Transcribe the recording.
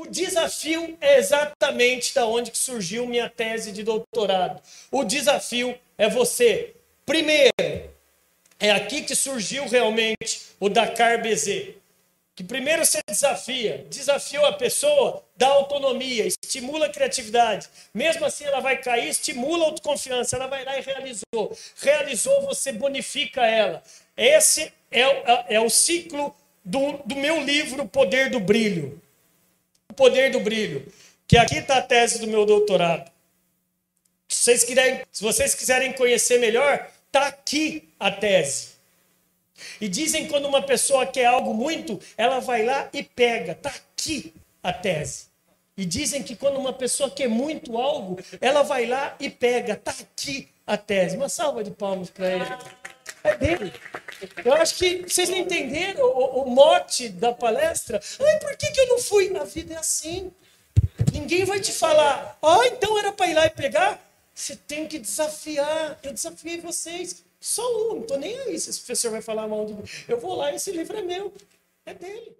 O desafio é exatamente da onde surgiu minha tese de doutorado. O desafio é você, primeiro, é aqui que surgiu realmente o Dakar BZ. Que primeiro você desafia, desafiou a pessoa, dá autonomia, estimula a criatividade. Mesmo assim ela vai cair, estimula a autoconfiança, ela vai lá e realizou. Realizou, você bonifica ela. Esse é, é, é o ciclo do, do meu livro Poder do Brilho. O Poder do Brilho. Que aqui está a tese do meu doutorado. Se vocês, quiserem, se vocês quiserem conhecer melhor, está aqui a tese. E dizem quando uma pessoa quer algo muito, ela vai lá e pega. Está aqui a tese. E dizem que quando uma pessoa quer muito algo, ela vai lá e pega. Está aqui a tese. Uma salva de palmas para ele. É dele. Eu acho que vocês não entenderam o, o mote da palestra. Ai, por que, que eu não fui? A vida é assim. Ninguém vai te falar, ah, então era para ir lá e pegar. Você tem que desafiar. Eu desafiei vocês. Só um, não estou nem aí se esse professor vai falar mal de mim. Eu vou lá e esse livro é meu. É dele.